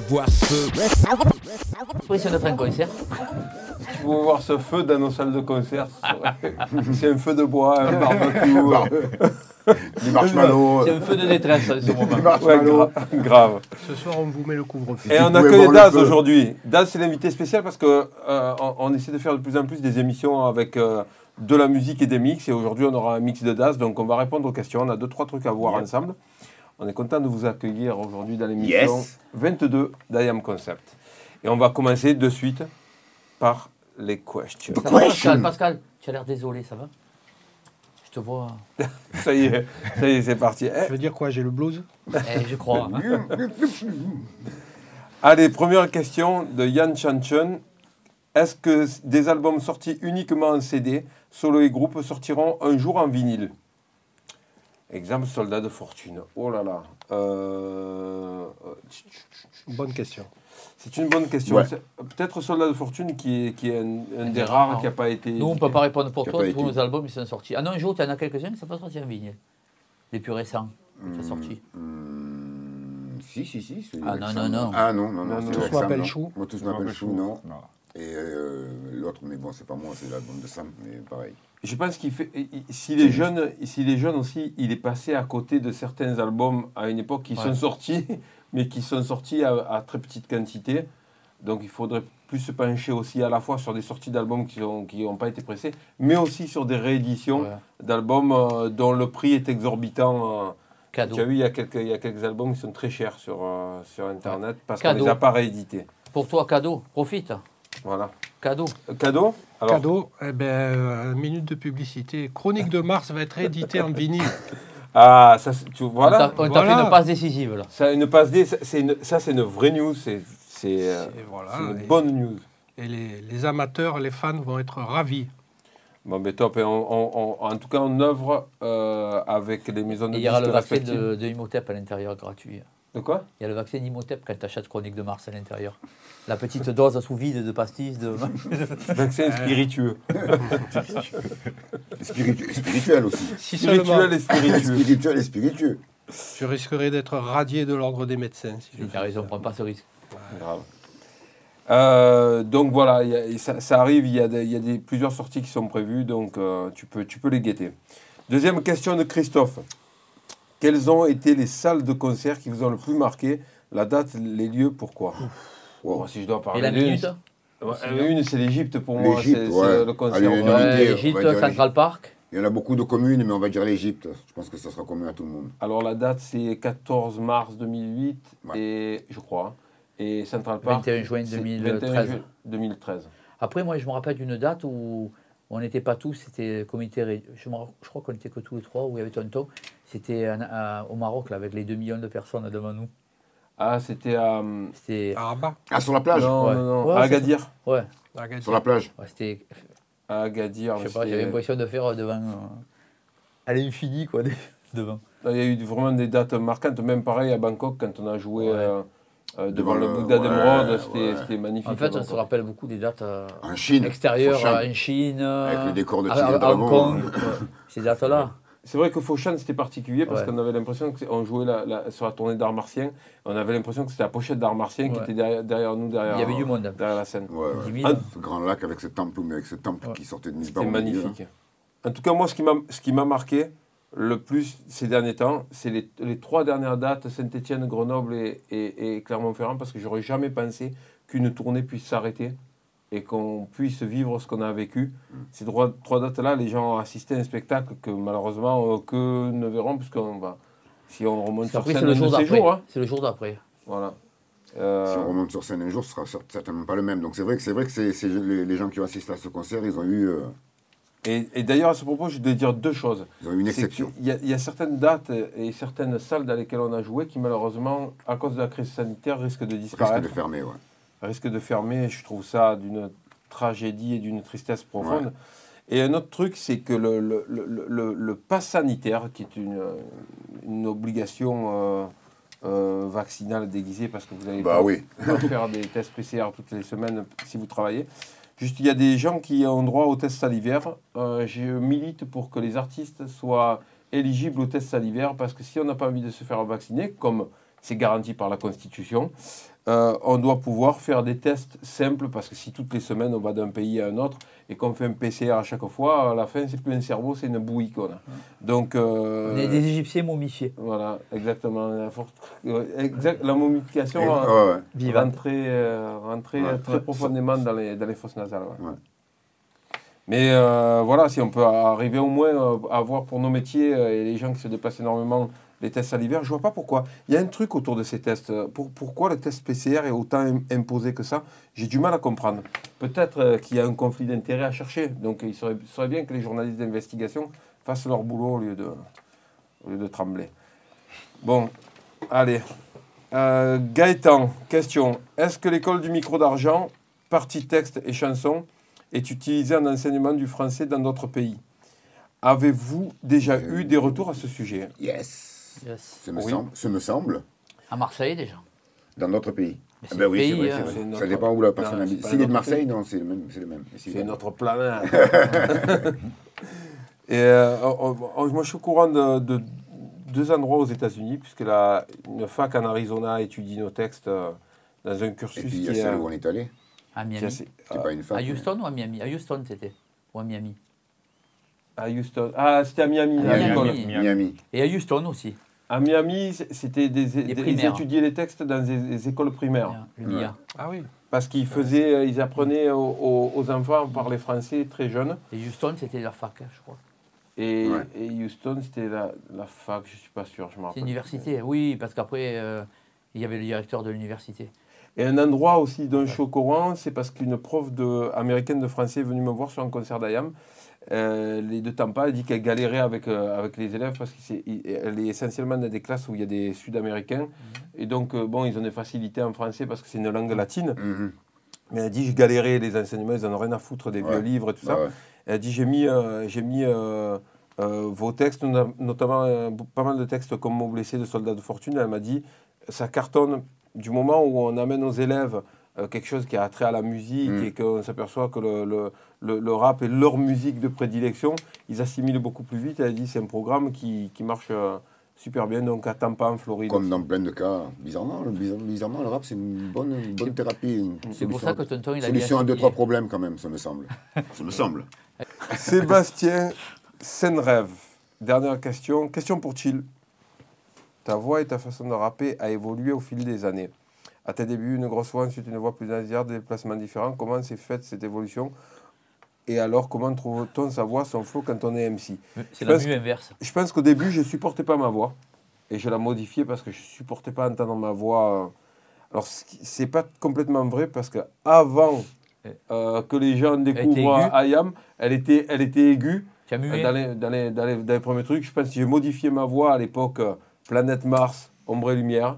pouvez voir ce feu. Oui, fait un concert. Tu peux voir ce feu dans nos salles de concert. C'est un feu de bois, un barbecue. Du marshmallow. C'est un feu de détresse en ce Du moment. ouais, gra- grave. Ce soir, on vous met le couvre-feu. Et on a pouvais que voir les le Daz aujourd'hui. Daz, c'est l'invité spécial parce que euh, on, on essaie de faire de plus en plus des émissions avec euh, de la musique et des mix. Et aujourd'hui, on aura un mix de Daz. Donc, on va répondre aux questions. On a deux, trois trucs à voir ensemble. On est content de vous accueillir aujourd'hui dans l'émission Yes. 22 d'IAM Concept. Et on va commencer de suite par les questions. Ça va, Question. Pascal, Pascal, tu as l'air désolé, ça va? Je te vois. Ça y est, ça y est, c'est parti. Je veux dire quoi J'ai le blues? Eh, je crois. Allez, première question de Yann Chanchun. Est-ce que des albums sortis uniquement en CD, solo et groupe, sortiront un jour en vinyle? Exemple, Soldat de Fortune. Oh là là. Euh, Bonne question. C'est une bonne question. Ouais. Peut-être Soldat de Fortune qui est, qui est un, des rares qui n'a pas été. Nous, on ne peut pas répondre pour toi. Tous nos albums, ils sont sortis. Ah non, un jour, tu en as quelques-uns qui ne sont pas sortis en vinyle. Les plus récents qui sont sortis. Hmm, si, si, si. Ah, non, non, non. Ah non, non, non. Non. Tous m'appellent. Chou. Moi, tous m'appellent Chou, non. Et euh, l'autre, mais bon, c'est pas moi, c'est l'album de Sam, mais pareil. Je pense qu'il fait. il- S'il est jeune, s'il est jeune aussi, il est passé à côté de certains albums à une époque qui Ouais. sont sortis, mais qui sont sortis à, à très petite quantité. Donc il faudrait plus se pencher aussi à la fois sur des sorties d'albums qui n'ont qui ont pas été pressés, mais aussi sur des rééditions Ouais. d'albums euh, dont le prix est exorbitant. euh. Cadeau. Tu as vu, il y, a quelques, il y a quelques albums qui sont très chers sur, euh, sur Internet parce qu'on ne les a pas réédités. Pour toi, cadeau. Profite. Voilà. Cadeau. Cadeau Alors, Cadeau, eh ben, euh, minute de publicité. Chronique de Mars va être édité en vinyle. Ah, ça, c'est- tu, voilà. on t'a Voilà. fait une passe décisive, là. Ça, une passe ça, c'est une, ça, c'est une vraie news. C'est c'est, euh, voilà. une et- bonne news. Et les, les amateurs, les fans vont être ravis. Bon, mais top. Et on- on- on- en tout cas, on œuvre euh, avec les maisons de Et il y aura disques le respectives. de, de Imhotep à l'intérieur gratuit. De quoi? Il y a le vaccin Imhotep quand tu achètes Chronique de Mars à l'intérieur. La petite dose sous vide de pastilles. De... Vaccin spiritueux. Spiritu- spirituel aussi. Si Spirituel et spiritueux. spirituel et spiritueux. je risquerais d'être radié de l'ordre des médecins. Si Tu as raison, ça. prends pas ce risque. Grave. Euh, donc voilà, il y a- ça, ça arrive, il y a, des, il y a des, plusieurs sorties qui sont prévues, donc euh, tu, peux, tu peux les guetter. Deuxième question de Christophe. Quelles ont été les salles de concert qui vous ont le plus marqué? La date, les lieux, pourquoi? Si je dois Et parler la d'une, minute euh, une, c'est l'Égypte pour moi, c'est L'Égypte, ouais. le concert. Allez, ouais. une unité, Ouais, on Égypte, va dire Central Park? Il y en a beaucoup de communes, mais on va dire l'Égypte. Je pense que ça sera commun à tout le monde. Alors la date, c'est 14 mars 2008, Ouais. et je crois. Et Central Park. 21 juin c'est 2013. 21 juin 2013. Après, moi, je me rappelle d'une date où on n'était pas tous, c'était comité. Je, je crois qu'on était que tous les trois, où il y avait Tonton. C'était au Maroc, là, avec les 2 millions de personnes devant nous. Ah, c'était à. hum, C'était. À Rabat, Ah, sur la plage Non, Ouais. non, non. Ouais, à Agadir. Ouais, à Agadir. Sur la plage. ouais, c'était. À Agadir. Je sais pas, j'avais l'impression de faire devant. euh, à l'infini, quoi, devant. Il y a eu vraiment des dates marquantes, même pareil à Bangkok, quand on a joué Ouais. euh, euh, devant Devant le Bouddha ouais, d'émeraude, c'était magnifique. En fait, on se rappelle beaucoup des dates euh, En Chine. extérieures Foshan. euh, en Chine. euh, Avec le décor de à- Tigre à-. Hong Kong. Ces dates-là. C'est vrai que Foshan c'était particulier parce Ouais. qu'on avait l'impression qu'on jouait la- la- sur la tournée d'art martien. On avait l'impression que c'était la pochette d'art martien qui était derrière, derrière nous, derrière, Il y avait du monde. derrière la scène. Ouais, ouais. 10 000. Ce grand lac avec ce temple, mais avec ce temple Ouais. qui sortait de nulle part. C'était magnifique. En tout cas, moi, ce qui m'a ce qui m'a marqué le plus ces derniers temps, c'est les, les trois dernières dates Saint-Étienne, Grenoble et, et- et Clermont-Ferrand, parce que j'aurais jamais pensé qu'une tournée puisse s'arrêter et qu'on puisse vivre ce qu'on a vécu. Ces trois, trois dates-là, les gens ont assisté à un spectacle que malheureusement euh, que ne verront, puisqu'on va. Si on remonte sur Après, scène c'est le jour d'après. hein. C'est le jour d'après. Voilà. Si Euh, on remonte sur scène un jour, ce sera cer- certainement pas le même. Donc c'est vrai que c'est vrai que c'est c'est- les, les gens qui ont assisté à ce concert, ils ont eu, euh, et et d'ailleurs, à ce propos, je dois dire deux choses. une exception. qu'il y, a- il y a certaines dates et certaines salles dans lesquelles on a joué qui, malheureusement, à cause de la crise sanitaire, risquent de disparaître, de fermer, ouais. risquent de fermer. Je trouve ça d'une tragédie et d'une tristesse profonde. Ouais. Et un autre truc, c'est que le, le, le, le, le pass sanitaire, qui est une, une obligation euh, euh, vaccinale déguisée, parce que vous allez Bah oui. faire des tests PCR toutes les semaines si vous travaillez. Juste, il y a des gens qui ont droit aux tests salivaires. Euh, je milite pour que les artistes soient éligibles aux tests salivaires, parce que si on n'a pas envie de se faire vacciner, comme c'est garanti par la Constitution. Euh, on doit pouvoir faire des tests simples parce que si toutes les semaines on va d'un pays à un autre et qu'on fait un PCR à chaque fois, à la fin c'est plus un cerveau, c'est une bouillie qu'on a. Donc euh, On est des Égyptiens momifiés. voilà, exactement. La, euh, exact- la momification Et- ouais, ouais. Vivants. rentrer, euh, rentrer Ouais. très Ouais. profondément dans les, dans les fosses nasales. ouais. Ouais. Mais euh, voilà, si on peut arriver au moins à avoir pour nos métiers et les gens qui se déplacent énormément les tests à l'hiver, je vois pas pourquoi. Il y a un truc autour de ces tests. Pour, pourquoi le test PCR est autant im- imposé que ça? J'ai du mal à comprendre. Peut-être euh, qu'il y a un conflit d'intérêt à chercher. Donc il serait, bien que les journalistes d'investigation fassent leur boulot au lieu de, au lieu de trembler. Bon, allez. Euh, Gaëtan, question. Est-ce que l'école du micro d'argent, partie texte et chanson, est utilisée en enseignement du français dans d'autres pays? Avez-vous déjà eu des retours à ce sujet? Yes. Yes. Ce me, Oui. semble, ce me semble, À Marseille déjà. dans d'autres pays. Ah c'est ben oui, pays, vrai, vrai. C'est Ça notre- dépend où la personne habite. S'il est de notre Marseille, non, c'est le même. C'est le même. Et s'il C'est est- notre planète. Et euh, on- on- moi, je suis au courant de, de deux endroits aux États-Unis, puisque la, une fac en Arizona étudie nos textes euh, dans un Et cursus puis il y a celle où on est allé. À Miami. assez- C'est euh, pas une fac. À mais- Houston ou à Miami? À Houston c'était. Ou à Miami. à Houston. Ah, c'était à Miami, À Miami. l'école. Miami. Miami. Et à Houston aussi. À Miami, c'était des, des- ils primaires. étudiaient les textes dans des, des écoles primaires. Le MIA. Ah oui. Parce qu'ils faisaient, euh, ils apprenaient aux, enfants à parler français très jeunes. Et Houston c'était la fac, hein, je crois. Et, Ouais. et Houston, c'était la, la fac, je suis pas sûr, je me C'est rappelle. université, oui, parce qu'après, euh, il y avait le directeur de l'université. Et un endroit aussi dont je suis au courant, c'est parce qu'une prof de, américaine de français est venue me voir sur un concert d'IAM. Euh, les de Tampa, elle dit qu'elle galérait avec, euh, avec les élèves parce qu'elle est essentiellement dans des classes où il y a des Sud-Américains. Et donc, euh, bon, ils ont des facilités en français parce que c'est une langue latine. Mhm. Mais elle dit, je galérais les enseignements, ils en ont rien à foutre des Ouais. vieux livres et tout ça. Ouais. Elle dit, j'ai mis, euh, j'ai mis euh, vos textes, no- notamment pas mal de textes comme Mots blessés de Soldats de Fortune. Elle m'a dit, ça cartonne du moment où on amène aux élèves euh, quelque chose qui a trait à la musique Mm. et qu'on s'aperçoit que le, le, le- le rap est leur musique de prédilection, ils assimilent beaucoup plus vite. Elle dit, c'est un programme qui, qui marche euh, super bien, donc à Tampa, en Floride. Comme dans plein de cas, bizarrement, bizarre- bizarrement, le rap, c'est une bonne, une bonne thérapie. C'est pour ça que Tonton, il a Solution à deux, trois problèmes quand même, ça me semble. ça me semble. Sébastien Senrêve. Dernière question. Question pour Chill. Ta voix et ta façon de rapper a évolué au fil des années. À tes débuts, une grosse voix, ensuite une voix plus nasillarde, des déplacements différents. Comment s'est faite cette évolution? Et alors, comment trouve-t-on sa voix, son flow quand on est MC C'est la mue inverse. Je pense qu'au début, je ne supportais pas ma voix. Et je la modifiais parce que je ne supportais pas entendre ma voix. euh. Alors, ce c'est pas complètement vrai parce que avant euh, que les gens découvrent. Ayam, elle était, elle était aiguë. Tu as mué Dans les, dans, les, dans, les, dans les premiers trucs, je pense que j'ai modifié ma voix à l'époque euh, Planète Mars, Ombre et Lumière.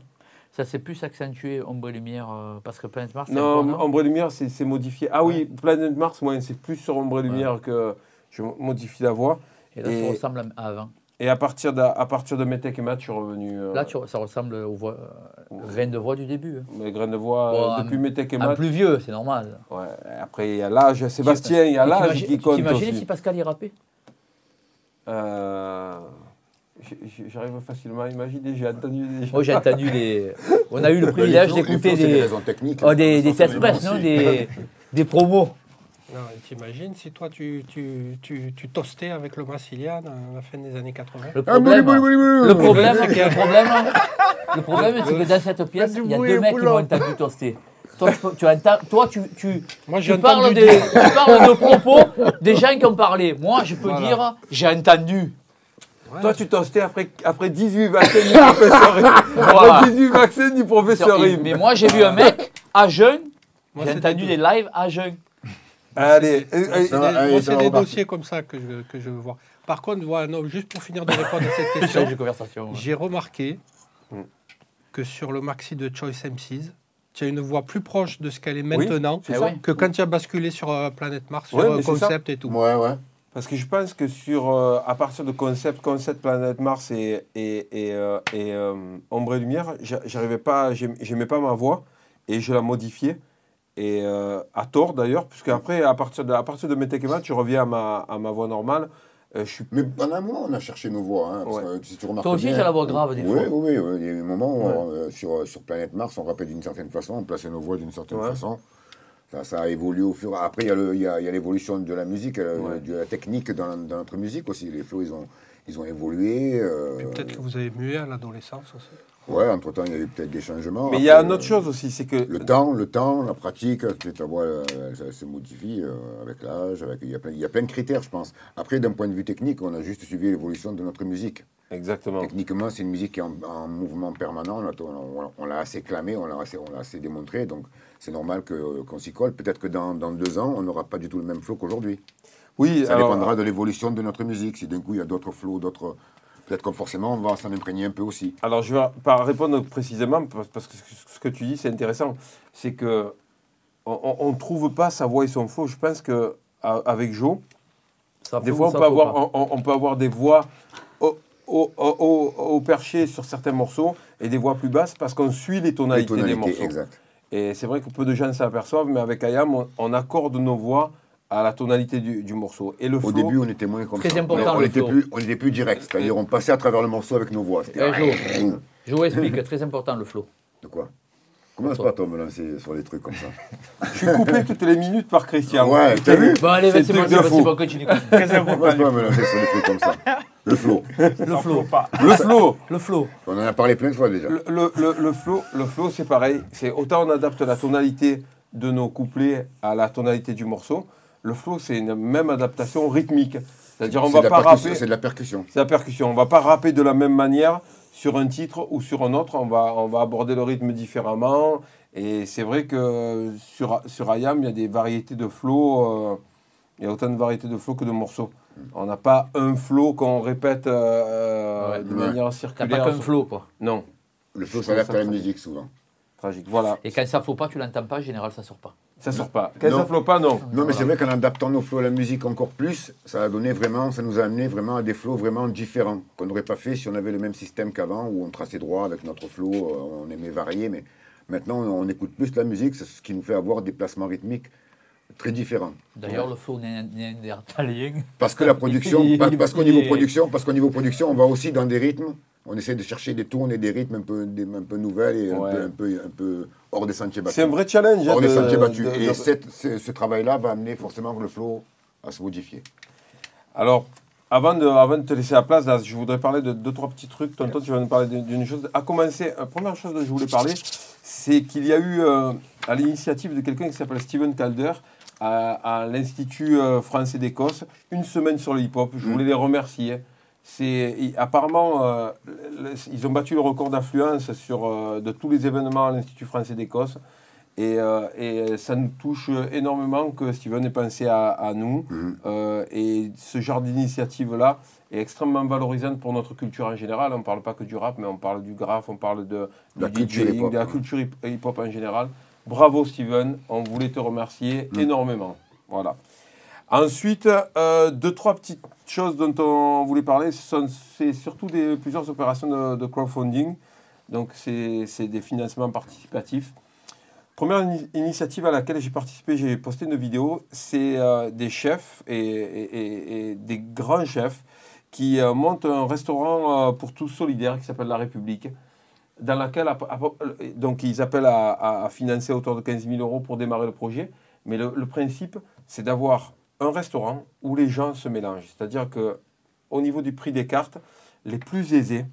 Ça s'est plus accentué, ombre et lumière, euh, parce que Planète Mars, Non, un Ombre et Lumière, c'est modifié. Ah oui, Planète Mars, moi, c'est plus sur Ombre et Lumière que je modifie la voix. Et là, et- ça ressemble à avant. Et à partir de, à partir de Metec et Math, je suis revenu. euh, Là, tu- ça ressemble aux voix, euh, graines de voix du début. hein. Mes graines de voix, Bon, euh, un- depuis Metec et Un Math. plus vieux, c'est normal. Ouais, après, il y a l'âge. Sébastien, il y a l'âge qui tu compte T'imagines si Pascal y rappait? Euh, J'arrive facilement à imaginer, j'ai entendu déjà. Moi, j'ai entendu les. On a eu le privilège d'écouter c'est des, raisons techniques. oh, des, des press, me non des, des promos. Non, t'imagines si toi tu, tu, tu, tu toastais avec le Massilian à la fin des années 80 Le Ah, problème, bouli. le problème, le problème, le problème, c'est que dans cette pièce, il y a deux mecs qui m'ont entendu toaster. Toi, tu, entends, toi, tu, tu, Moi tu parles, des, tu parles de propos des gens qui ont parlé. Moi, je peux Voilà. dire, j'ai entendu. Ouais. Toi, tu tostais après, après 18 vaccins du professeur Voilà. Après 18 vaccins du professeur. Mais moi, j'ai vu un mec à jeun. Moi, J'ai c'était entendu des lives à jeun. Allez, euh, euh, C'est des- dossiers comme ça que je, que je veux voir. Par contre, voilà, non, juste pour finir de répondre à cette question, j'ai remarqué que sur le maxi de Choice MCs, tu as une voix plus proche de ce qu'elle est maintenant Eh que quand tu as basculé sur euh, Planète Mars, sur Ouais, euh, concept et tout. Ouais, ouais. Parce que je pense que sur, euh, à partir de concept, concept Planète Mars et, et, et, euh, et, euh, Ombre et Lumière, j'a- j'arrivais pas, j'aim- j'aimais pas ma voix et je la modifiais. Et euh, à tort d'ailleurs, puisque après, à partir de, à partir de Metec et Math, je reviens à ma, à ma voix normale. Euh, je suis Mais pendant un moment, on a cherché nos voix. Hein, parce Ouais. que si tu remarques Toi aussi, j'ai la voix grave des oui, fois. Oui, oui, il y a eu un moment où, euh, sur, sur Planète Mars, on rappelle d'une certaine façon, on plaçait nos voix d'une certaine Ouais. façon. Ça, ça a évolué au fur et à Après, il y a l'évolution de la musique, euh, Ouais. de la technique dans, dans notre musique aussi. Les flots, ils ont, ils ont évolué. euh, Puis peut-être que vous avez mué à l'adolescence aussi. Ouais, entre-temps, il y a eu peut-être des changements. Mais il y a une autre euh, chose aussi, c'est que Le temps, le temps, la pratique, ta voix, euh, ça se modifie euh, avec l'âge, avec il y, a plein, il y a plein de critères, je pense. Après, d'un point de vue technique, on a juste suivi l'évolution de notre musique. exactement. Techniquement, c'est une musique qui est en, en mouvement permanent. On l'a- assez clamé, on l'a assez, on l'a assez démontré. Donc, c'est normal que- qu'on s'y colle. Peut-être que dans, dans deux ans, on n'aura pas du tout le même flow qu'aujourd'hui. Oui, Ça alors, dépendra de l'évolution de notre musique. Si d'un coup, il y a d'autres flows, d'autres. Peut-être que forcément, on va s'en imprégner un peu aussi. Alors, je vais pas répondre précisément parce que ce que tu dis, c'est intéressant. C'est que on ne trouve pas sa voix et son flow. Je pense que a- avec Joe, Ça des fois, on peut, avoir, pas. on, on- on peut avoir des voix au, au, au- au- perché sur certains morceaux et des voix plus basses parce qu'on suit les Les tonalités, des morceaux. exact. Et c'est vrai que peu de gens s'aperçoivent, mais avec Ayam, on, on accorde nos voix à la tonalité du, du morceau. Et le Au flow, début, on était moins comme Très ça. important, on, on le était flow. plus, on était plus direct. C'est-à-dire, on passait à travers le morceau avec nos voix. C'était. Un jour. Je vous explique, très important le flow. De quoi? Commence pas, toi, me lancer sur des trucs comme ça? je suis coupé toutes les minutes par Christian. Ouais, t'as vu? Bon, allez, C'est vas-y, le vas-y, truc de vas-y, fou. bon, continue. Très important. Commence pas à me lancer sur des trucs comme ça? Le flow. Le flow. Le flow, Le flow. On en a parlé plein de fois déjà. le, le, le, le flow, le flow, c'est pareil. C'est autant on adapte la tonalité de nos couplets à la tonalité du morceau. Le flow, c'est une même adaptation rythmique. C'est-à-dire, on C'est va de la pas percussion- rapper. C'est de la percussion. C'est la percussion. On va pas rapper de la même manière sur un titre ou sur un autre. On va, on va aborder le rythme différemment. Et c'est vrai que sur, sur IAM, il y a des variétés de flow. euh, il y a autant de variétés de flow que de morceaux. On n'a pas un flow qu'on répète euh, Ouais. de Ouais. manière T'as circulaire. pas qu'un flow, quoi. Non, Le flow Ça, s'adapte à la musique souvent. tragique. Voilà, Et quand ça faut pas, tu l'entends pas, en général, ça sort pas. Ça sort pas. Non. ça flow pas, non. Non, mais c'est vrai qu'en adaptant nos flows à la musique encore plus, ça a donné vraiment, ça nous a amené vraiment à des flows vraiment différents qu'on n'aurait pas fait si on avait le même système qu'avant où on traçait droit avec notre flow, euh, on aimait varier, mais maintenant on écoute plus la musique, c'est ce qui nous fait avoir des placements rythmiques très différents. D'ailleurs, le flow né- néandertalien. Parce que la production, parce, qu'au niveau production, parce qu'au niveau production, on va aussi dans des rythmes. On essaie de chercher des tournes et des rythmes un peu, des- un peu nouvelles et un, Ouais. peu, un, peu, un peu hors des sentiers battus. C'est un vrai challenge. hein, hors des de- sentiers battus. de- et cette- ce, ce travail-là va amener forcément le flow à se modifier. Alors, avant de, avant de te laisser la place, là, je voudrais parler de deux, trois petits trucs. Tonton, tu vas nous parler d'une- chose. À commencer, la première chose dont je voulais parler, c'est qu'il y a eu, euh, à l'initiative de quelqu'un qui s'appelle Steven Calder, à, à l'Institut euh, français d'Écosse, une semaine sur le hip-hop. Je Mm. voulais les remercier. C'est, apparemment, euh, ils ont battu le record d'affluence sur, euh, de tous les événements à l'Institut français d'Écosse. Et, euh, et ça nous touche énormément que Steven ait pensé à, à nous. Euh, et ce genre d'initiative-là est extrêmement valorisante pour notre culture en général. On ne parle pas que du rap, mais on parle du graphe, on parle de, De la culture DJing, hip-hop, de la ouais. culture hip- hip-hop en général. Bravo Steven, on voulait te remercier Mm. énormément. Voilà. Ensuite, deux, trois petites choses dont on voulait parler, c'est surtout des, plusieurs opérations de, crowdfunding. Donc, c'est des financements participatifs. Première ini- initiative à laquelle j'ai participé, j'ai posté une vidéo, c'est euh, des chefs et, des grands chefs qui euh, montent un restaurant euh, pour tous solidaire qui s'appelle La République, dans laquelle donc ils appellent à, financer autour de 15 000 euros pour démarrer le projet. Mais le principe, c'est d'avoir un restaurant où les gens se mélangent. C'est-à-dire que au niveau du prix des cartes, les plus aisés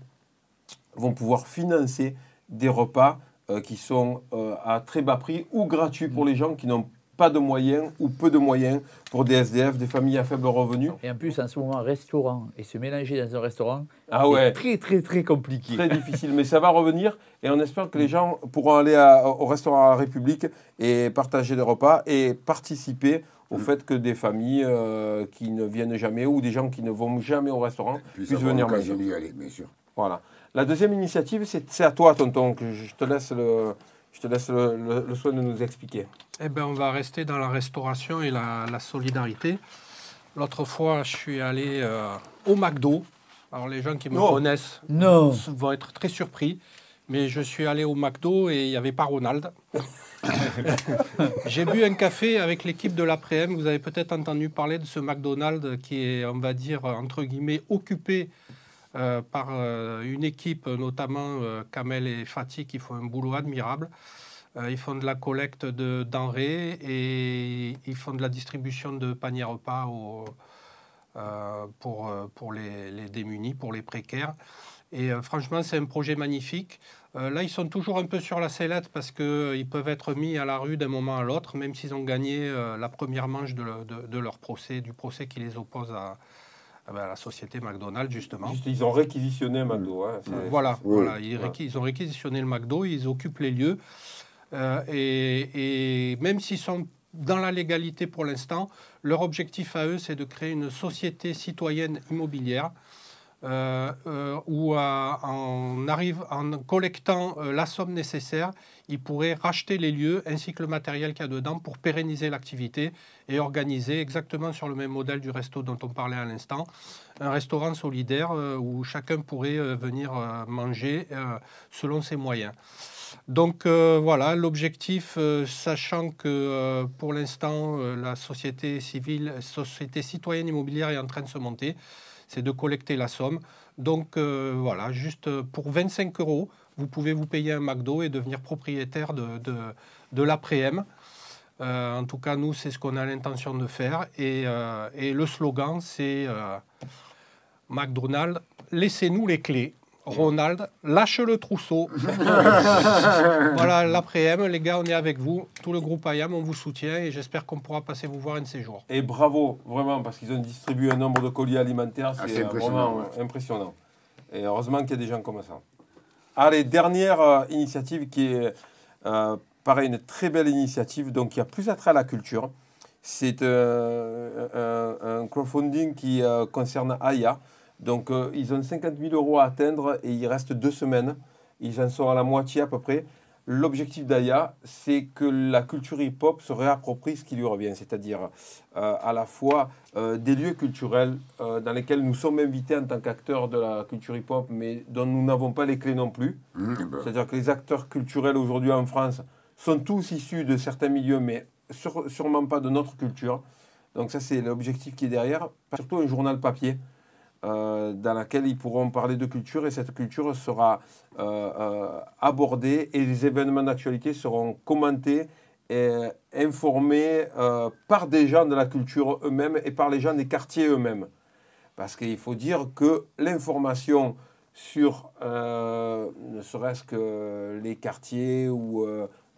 vont pouvoir financer des repas euh, qui sont euh, à très bas prix ou gratuits pour les gens qui n'ont pas de moyens ou peu de moyens pour des SDF, des familles à faible revenu. Et en plus, en ce moment, restaurant et se mélanger dans un restaurant, Ah ouais, très très très compliqué. très difficile, mais ça va revenir et on espère que les gens pourront aller à- au restaurant à la République et partager des repas et participer au fait que des familles euh, qui ne viennent jamais ou des gens qui ne vont jamais au restaurant Puis puissent venir manger. d'y aller, bien sûr. Voilà. La deuxième initiative, c'est c'est à toi, tonton, que je je te laisse le, je te laisse le, le- le soin de nous expliquer. Eh bien, on va rester dans la restauration et la, la solidarité. L'autre fois, je suis allé euh, au McDo. Alors, les gens qui me Non. connaissent Non. vont être très surpris. Mais je suis allé au McDo et il n'y avait pas Ronald. J'ai bu un café avec l'équipe de l'après-m. Vous avez peut-être entendu parler de ce McDonald's qui est, on va dire, entre guillemets, occupé euh, par euh, une équipe, notamment euh, Kamel et Fatih, qui font un boulot admirable. Ils font de la collecte de denrées et ils font de la distribution de paniers repas pour, pour les, les démunis, pour les précaires. Et franchement, c'est un projet magnifique. Euh, là, ils sont toujours un peu sur la sellette parce qu'ils peuvent être mis à la rue d'un moment à l'autre, même s'ils ont gagné euh, la première manche de, le- de- de leur procès, du procès qui les oppose à, à ben, à la société McDonald's, justement. Juste, ils ont réquisitionné un McDo. hein, Voilà, Oui. voilà. Ils, Ouais. réqui- ils ont réquisitionné le McDo, ils occupent les lieux. Euh, et, et même s'ils sont dans la légalité pour l'instant, leur objectif à eux, c'est de créer une société citoyenne immobilière euh, euh, où, en, arrive, en collectant euh, la somme nécessaire, ils pourraient racheter les lieux ainsi que le matériel qu'il y a dedans pour pérenniser l'activité et organiser exactement sur le même modèle du resto dont on parlait à l'instant, un restaurant solidaire euh, où chacun pourrait venir manger selon ses moyens. Donc voilà, l'objectif, sachant que pour l'instant la société civile, société citoyenne immobilière est en train de se monter, c'est de collecter la somme. Donc euh, voilà, juste pour 25 euros, vous pouvez vous payer un McDo et devenir propriétaire de, de, de l'après-m. Euh, en tout cas, nous, c'est ce qu'on a l'intention de faire. Et, euh, le slogan, c'est McDonald's, laissez-nous les clés. Ronald, lâche le trousseau. voilà, l'après-m, les gars, on est avec vous. Tout le groupe IAM, on vous soutient et j'espère qu'on pourra passer vous voir un de ces jours. Et bravo, vraiment, parce qu'ils ont distribué un nombre de colis alimentaires, Ah, c'est vraiment impressionnant. Et heureusement qu'il y a des gens comme ça. Allez, dernière euh, initiative qui est, euh, pareil, une très belle initiative, donc il y a plus attrait à la culture. C'est euh, un, un crowdfunding qui euh, concerne Aya. Donc euh, ils ont 50 000 euros à atteindre et il reste deux semaines. Ils en sont à la moitié à peu près. L'objectif d'Aya, c'est que la culture hip-hop se réapproprie ce qui lui revient, c'est-à-dire euh, à la fois euh, des lieux culturels euh, dans lesquels nous sommes invités en tant qu'acteurs de la culture hip-hop, mais dont nous n'avons pas les clés non plus. Mmh, ben, C'est-à-dire que les acteurs culturels aujourd'hui en France sont tous issus de certains milieux, mais sur- sûrement pas de notre culture. Donc ça, c'est l'objectif qui est derrière. Surtout un journal papier euh, dans lequel ils pourront parler de culture et cette culture sera euh, euh, abordée et les événements d'actualité seront commentés et informés par des gens de la culture eux-mêmes et par les gens des quartiers eux-mêmes. Parce qu'il faut dire que l'information sur ne serait-ce que les quartiers ou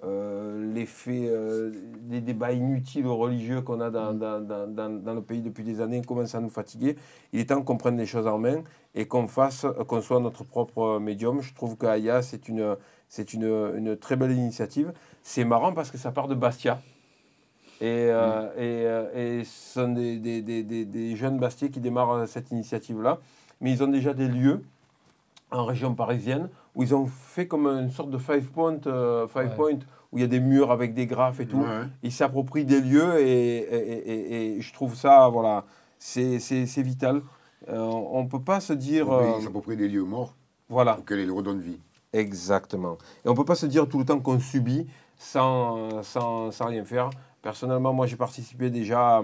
euh, les faits, euh, les débats inutiles religieux qu'on a dans, dans, dans, dans- dans le pays depuis des années commencent à nous fatiguer. Il est temps qu'on prenne les choses en main et qu'on fasse, qu'on soit notre propre médium. Je trouve qu'Aya, c'est une, c'est une, une très belle initiative. C'est marrant parce que ça part de Bastia. Et, euh, et, euh, et ce sont des, des, des, des, des jeunes Bastiais qui démarrent cette initiative-là. Mais ils ont déjà des lieux en région parisienne où ils ont fait comme une sorte de five point, euh, five Ouais. point où il y a des murs avec des graphes et tout. ouais. Ils s'approprient des lieux et, et, et- et je trouve ça, voilà, c'est c'est- c'est vital. Euh, on ne peut pas se dire. euh, Ils s'approprient des lieux morts voilà, auxquels ils redonnent vie. exactement. Et on ne peut pas se dire tout le temps qu'on subit sans, sans, sans rien faire. Personnellement, moi, j'ai participé déjà à,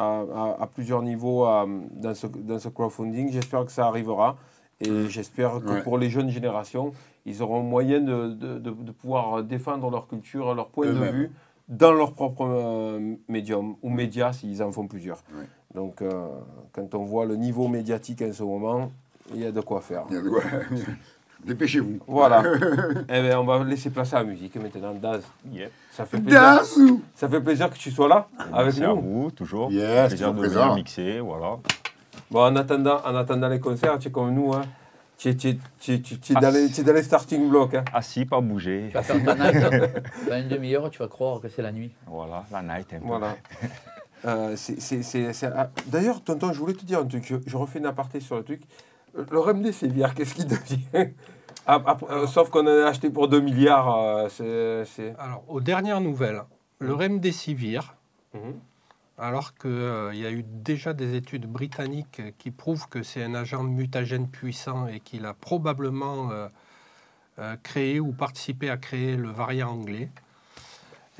à- à plusieurs niveaux à- dans, ce, dans ce crowdfunding. J'espère que ça arrivera. Et j'espère que Ouais. pour les jeunes générations, ils auront moyen de, de, de- de pouvoir défendre leur culture, leur point de vue dans leur propre euh, médium ou média s'ils en font plusieurs. Ouais. Donc, euh, quand on voit le niveau médiatique en ce moment, il y a de quoi faire. Il y a de quoi- Dépêchez-vous. Voilà. eh bien, on va laisser place à la musique maintenant. Daz, Yeah. ça fait plaisir, Dassou ça fait plaisir que tu sois là avec Merci à nous. vous, toujours. Yes, Plaisir de venir mixer, voilà. Bon, en attendant, en attendant les concerts, tu es comme nous. Hein. Tu es, tu es- tu es- tu es- tu es Ah, dans, les, c'est- tu es dans les starting blocks. Hein. Assis, pas bouger. Dans une demi-heure, tu vas croire que c'est la nuit. Voilà, la night un peu. Voilà. Euh, c'est- c'est- c'est- c'est- ah, D'ailleurs, tonton, je voulais te dire un truc. Je, je refais une aparté sur le truc. Le RMD Sévère, qu'est-ce qu'il devient? Ah, ah, euh, Sauf qu'on en a acheté pour 2 milliards. euh. Alors, aux dernières nouvelles, le Remdesivir, Mhm. Alors qu'il y a eu déjà des études britanniques qui prouvent que c'est un agent mutagène puissant et qu'il a probablement euh, euh, créé ou participé à créer le variant anglais.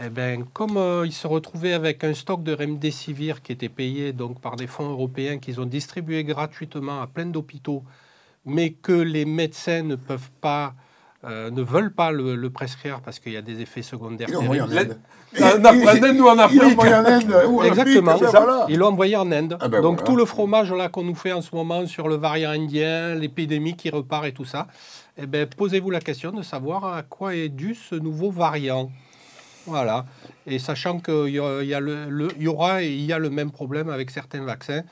Eh ben, comme euh, ils se retrouvaient avec un stock de remdesivir qui était payé donc par des fonds européens qu'ils ont distribué gratuitement à plein d'hôpitaux, mais que les médecins ne peuvent pas, euh, ne veulent pas le, le prescrire parce qu'il y a des effets secondaires Ils l'ont envoyé en. Inde. En ou en Ils l'ont Afrique envoyé en Inde Exactement. Ils l'ont envoyé en Inde. Ah ben Donc voilà. tout le fromage là qu'on nous fait en ce moment sur le variant indien, l'épidémie qui repart et tout ça, eh ben, posez-vous la question de savoir à quoi est dû ce nouveau variant. Voilà. Et sachant qu'il y, y, y aura et il y a le même problème avec certains vaccins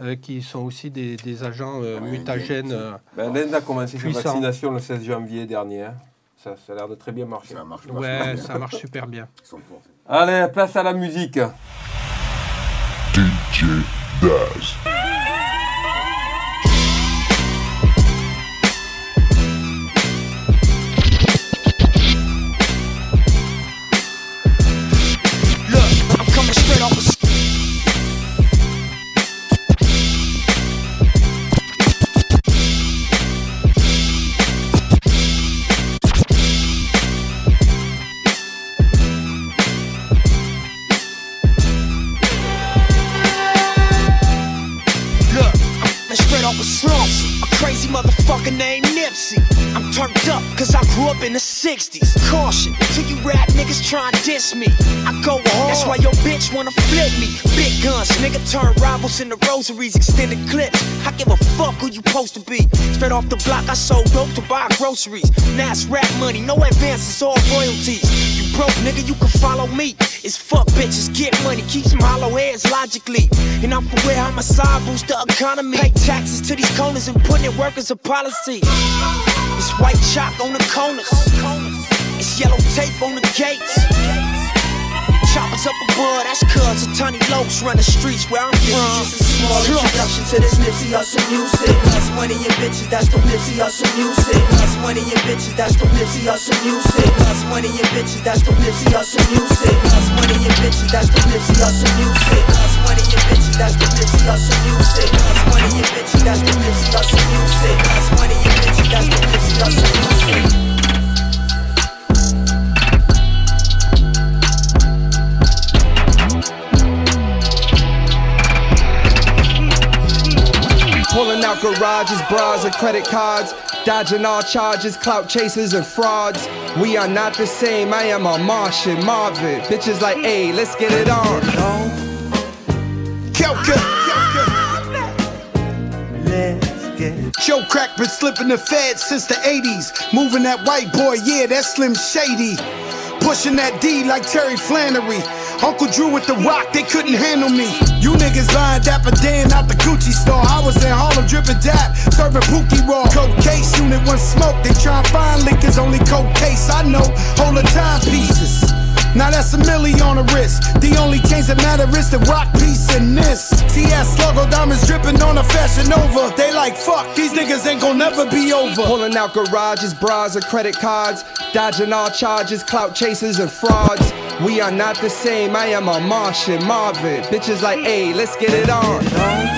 euh, qui sont aussi des, des agents euh, mutagènes. euh, Ben, L'Inde a commencé sa vaccination le 16 janvier dernier. hein. Ça, ça a l'air de très bien marcher. Ça marche ouais, ça marche super bien. Ils sont forts. Allez, place à la musique. DJ Daz. 60s. Caution to you rap niggas try and diss me. I go hard. That's why your bitch wanna flip me. Big guns, nigga turn rivals into rosaries, extended clips. I give a fuck who you supposed to be. Straight off the block, I sold dope to buy groceries. Now it's rap money, no advances, all royalties. You broke, nigga, you can follow me. It's fuck bitches, get money, keep some hollow heads logically. And I'm for where homicide boost the economy. Pay taxes to these corners and putting in work as a policy. White chalk on the corners. It's yellow tape on the gates. Choppers up above, that's cuz a tiny lokes run the streets where I'm from. Small introduction to this Nipsey Hussle music. Us money and bitches, that's the Nipsey Hussle music. Us money and bitches, that's the Nipsey Hussle music. Us money and bitches, that's the Nipsey Hussle music. Us money and bitches, that's the Nipsey Hussle music that's the bitch, you got some use. That's one of your bitch, that's the bitch, you got some use. That's one of your bitch, that's the bitch, you got some use. Pulling out garages, bras, and credit cards. Dodging all charges, clout chasers, and frauds. We are not the same, I am a Martian, Marvin. Bitches like, hey, let's get it on. No. Kelka. Joe Crack been slipping the fed since the 80s. Moving that white boy, yeah, that's Slim Shady. Pushing that D like Terry Flannery. Uncle Drew with the rock, they couldn't handle me. You niggas lying dapper Dan out the Gucci store. I was in Harlem dripping dap, serving Pookie Raw. Coke case unit, one smoke. They try and find liquors, only coke case. I know, hold the timepieces. Now that's a milli on the wrist. The only change that matter is the rock piece in this. TS logo diamonds dripping on a fashion over. They like fuck, these niggas ain't gon' never be over. Pulling out garages, bras, or credit cards. Dodging all charges, clout chasers, and frauds. We are not the same. I am a Martian, Marvin. Bitches like, hey, let's get it on.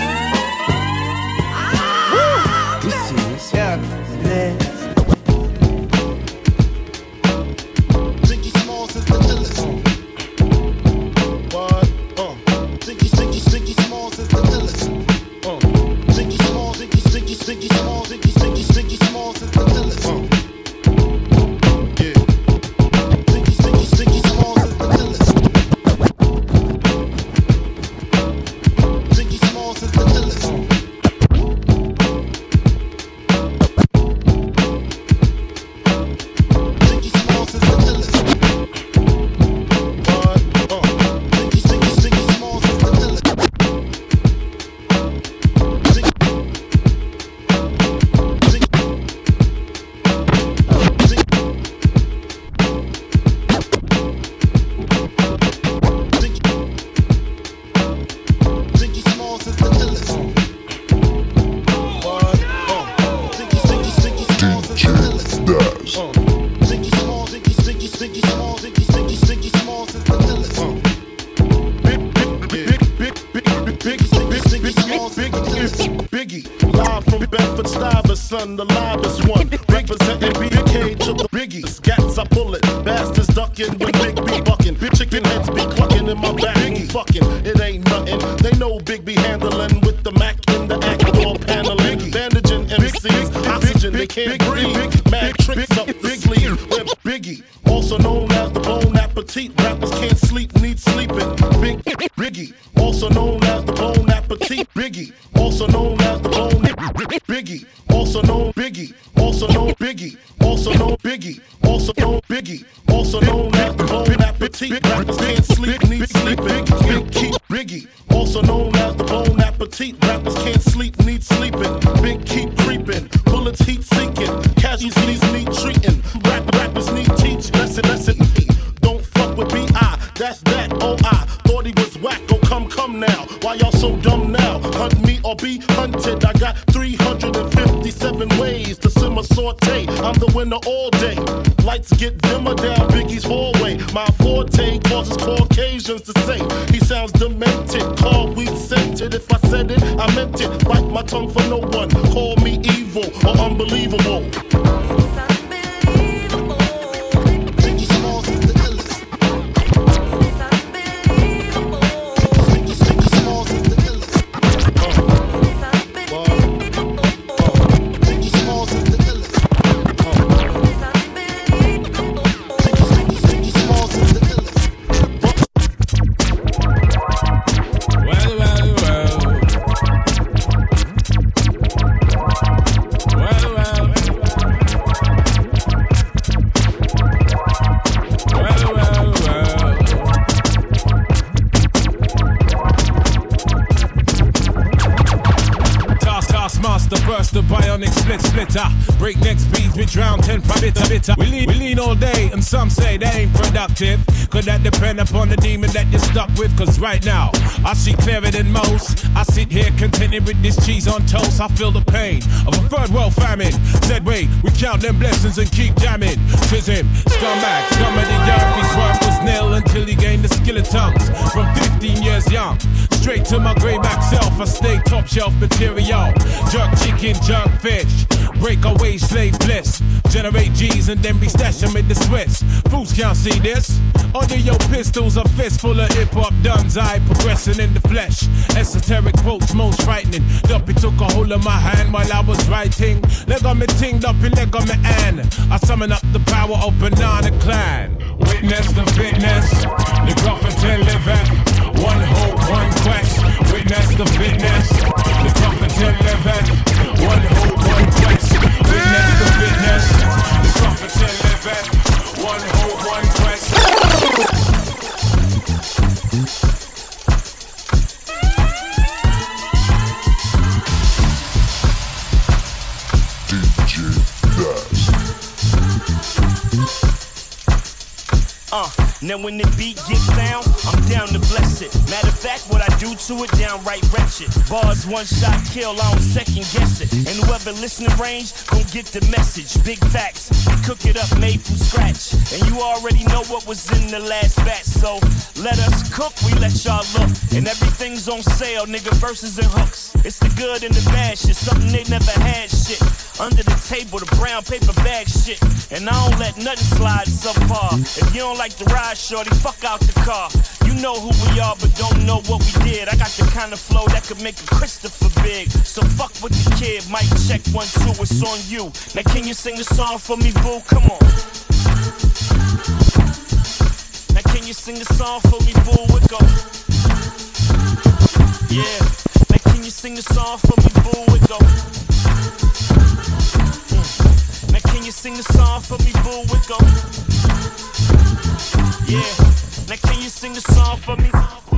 Unbelievable. Some say they ain't productive. Could that depend upon the demon that you're stuck with? Cause right now, I see clearer than most. I sit here contented with this cheese on toast. I feel the pain of a third world famine. Said, wait, we count them blessings and keep jamming. Tis him, scumbag, scum of the earth. His work was nil until he gained the skill of tongues. From 15 years young, straight to my greyback self, I stay top shelf material. Jerk chicken, jerk fish. Break away slave bliss. Generate G's and then be stashing with the Swiss. Fools can't see this. Under your pistols, a fist full of hip hop duns. I progressing in the flesh. Esoteric quotes, most frightening. Duppy took a hold of my hand while I was writing. Leg on me ting, Duppy, leg on me an. I summon up the power of Banana Clan. Witness the fitness, the prophet liveth. One hope, one quest. Witness the fitness, the prophet liveth. One hope, one now when the beat gets I'm down to bless it. Matter of fact, what I do to it, downright wretched. Bars one shot kill, I don't second guess it. And whoever listening range, gon' get the message. Big facts, cook it up made from scratch. And you already know what was in the last batch. So let us cook, we let y'all look. And everything's on sale, nigga, verses and hooks. It's the good and the bad shit, something they never had shit. Under the table, the brown paper bag shit. And I don't let nothing slide so far. If you don't like the ride, shorty, fuck out the car. You know who we are, but don't know what we did. I got the kind of flow that could make a Christopher big. So fuck with the kid, mic check one, two, it's on you. Now can you sing the song for me, boo? Come on. Now can you sing the song for me, boo? It go. Yeah. Now can you sing the song for me, boo? It go. Mm. Now can you sing the song for me, boo? It go. Yeah. Can you sing the song for me?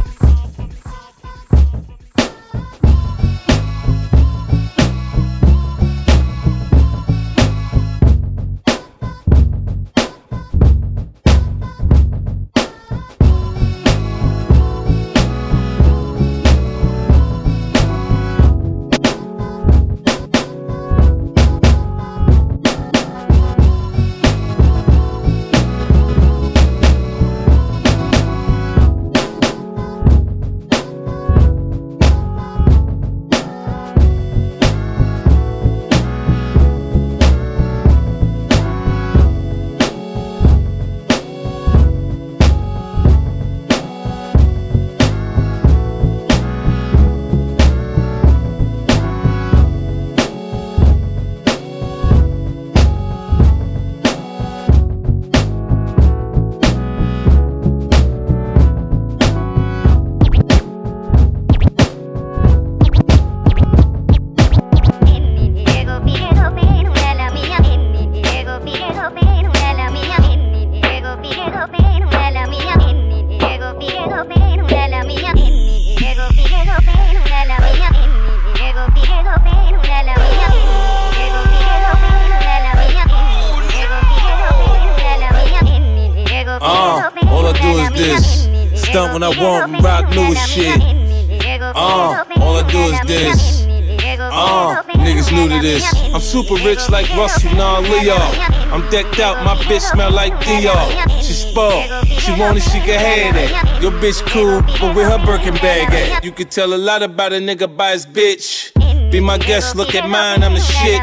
Decked out, my bitch smell like Dior. She spoiled, she want it, she can have that. Your bitch cool, but where her Birkin bag at? You can tell a lot about a nigga by his bitch. Be my guest, look at mine, I'm the shit.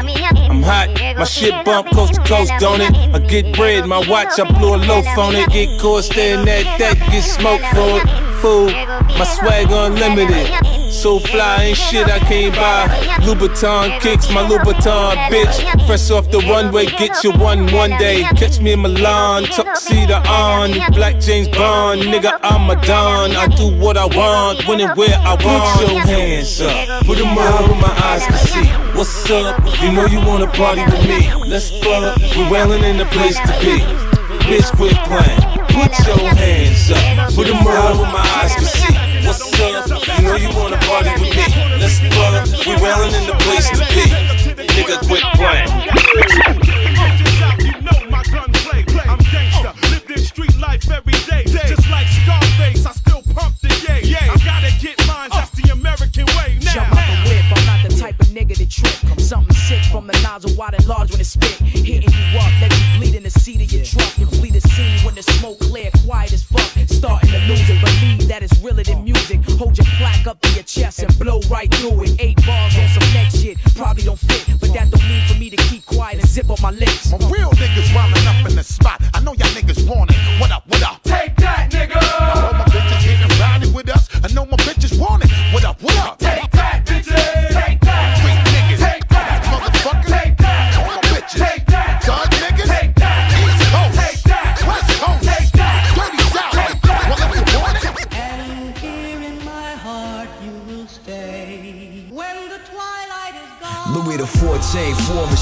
I'm hot, my shit bump coast to coast, don't it? I get bread, my watch, I blew a loaf on it. Get caught staring at that, get smoke for it. Food, my swag unlimited. So fly ain't shit I can't buy. Louboutin kicks, my Louboutin bitch. Fresh off the runway, get you one one day. Catch me in Milan, tuxedo on. Black James Bond, nigga, I'm a don. I do what I want, when and where I want. Put your hands up, put them up where my eyes can see. What's up? You know you wanna party with me. Let's fuck, we're wailing in the place to be. Bitch, quit playing. Put your hands up, put them up where my eyes can see. What's up? You know you wanna party with me. Let's fuck, we wailing in the place to be. Nigga, quit playing. I'm gangsta, live this street life every day. Just like Scarface, I still pump the yay. I gotta get mine, that's the American way. Now, Jump out the whip, I'm not the type of nigga to trip. Something sick from the nozzle, wide and large when it spit. Hitting you up, let you bleed in the seat of your truck. And flee the scene when the smoke clear, quiet as fuck. Starting to lose it, believe that it's realer than music. Hold your plaque up to your chest and blow right through it. Eight bars on some next shit, probably don't fit. But that don't mean for me to keep quiet and zip up my lips. My real niggas rounding up in the spot.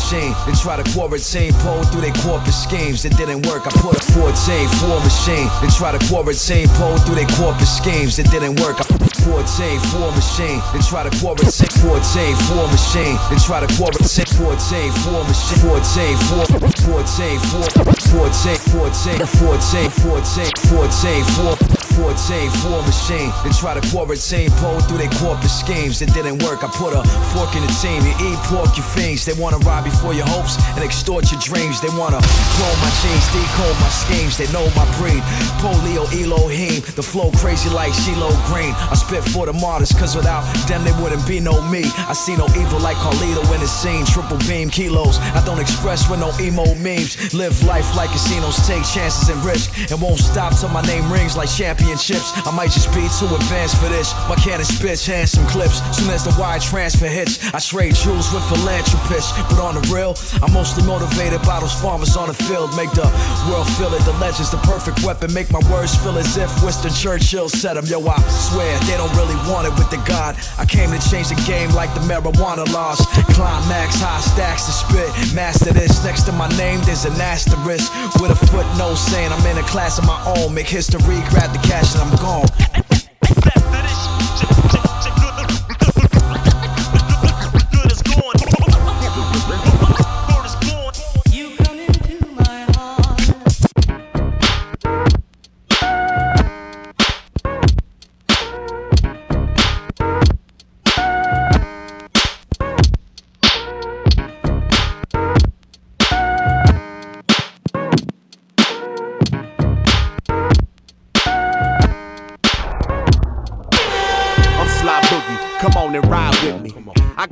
Machine. They try to quarantine, pull through their corporate schemes. It didn't work. I put a 14, war machine. They try to quarantine, pull through their corporate schemes. It didn't work. I put a 14, war machine. They try to quarantine, 14, war machine. They try to quarantine, 14, war machine. 14, 4 14, 4 14, 14, 14, 14, 14, 14, 14, war machine. They try to quarantine, pull through their corporate schemes. It didn't work. I put a fork in the team. You eat pork, you fiends. They wanna rob you for your hopes and extort your dreams. They wanna clone my jeans, decode my schemes. They know my breed. Polio, Elohim. The flow crazy like Shiloh Green. I spit for the martyrs, cause without them there wouldn't be no me. I see no evil like Carlito in the scene. Triple beam kilos. I don't express with no emo memes. Live life like casinos, take chances and risk. And won't stop till my name rings like championships. I might just be too advanced for this. My cannon spits handsome clips. Soon as the wide transfer hits, I trade jewels with philanthropists. But on the real, I'm mostly motivated by those farmers on the field. Make the world feel it. The legends, the perfect weapon. Make my words feel as if Winston Churchill said them. Yo, I swear they don't really want it with the God. I came to change the game like the marijuana laws. Climax, high stacks to spit. Master this. Next to my name, there's an asterisk with a footnote saying I'm in a class of my own. Make history, grab the cash, and I'm gone.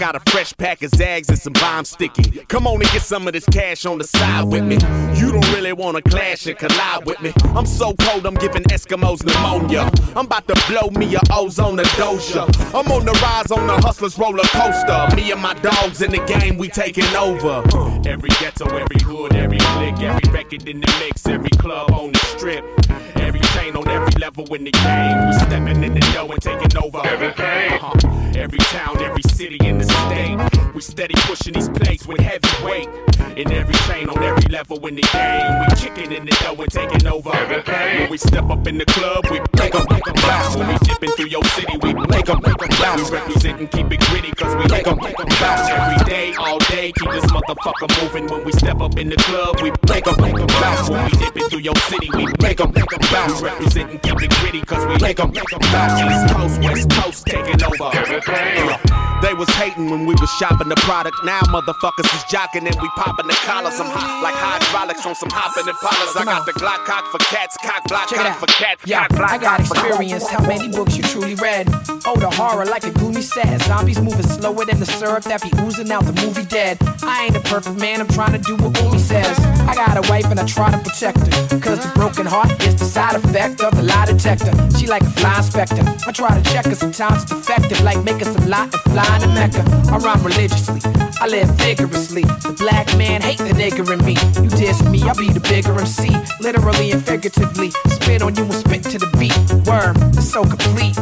Got a fresh pack of Zags and some bomb sticky. Come on and get some of this cash on the side with me. You don't really wanna clash and collide with me. I'm so cold, I'm giving Eskimos pneumonia. I'm about to blow me a ozone a doja. I'm on the rise on the hustlers roller coaster. Me and my dogs in the game, we taking over. Every ghetto, every hood, every clique, every record in the mix, every club on the strip. On every level in the game. We stepping in the dough and taking over. Everything. Uh-huh. Every town, every city in the state. We steady pushing these plates with heavy weight. In every chain on every level in the game. We kicking in the dough and taking over. Everything. When we step up in the club, we make 'em, make bounce. When we dip dipping through your city, we make 'em bounce. We represent and keep it gritty, cause we make 'em bounce every day, all day. Keep this motherfucker moving when we step up in the club. We make 'em bounce when we dipping through your city, we make 'em bounce. We represent and keep it gritty, cause we make 'em bounce. East Coast, West Coast, taking over. They was hating when we was shopping the product. Now motherfuckers is jocking and we popping the collars. I'm hot like hydraulics on some hopping and I got the Glock cock for cats, cock block Check cock for cats. Yeah, cock block I got cock for cats. experience. How many books you truly read? Oh, the horror like a gloomy sad. Zombies moving slower than the syrup that be oozing out the movie dead. I ain't a perfect man, I'm trying to do what Umi says. I got a wife and I try to protect her. Cause the broken heart is the side effect of the lie detector. She like a fly inspector. I try to check her, sometimes it's effective, like making some lot and flying to Mecca. I rhyme religiously, I live vigorously. The black man hate the nigger in me. You diss me, I'll be the bigger MC. Literally and figuratively. Spit on you and spit to the beat. Worm, it's so complete.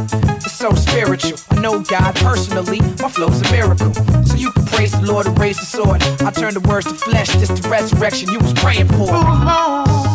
It's so spiritual. I know God personally. My flow's a miracle. So you can praise the Lord and raise the sword. I turn the words to flesh. This the resurrection you was praying for. People,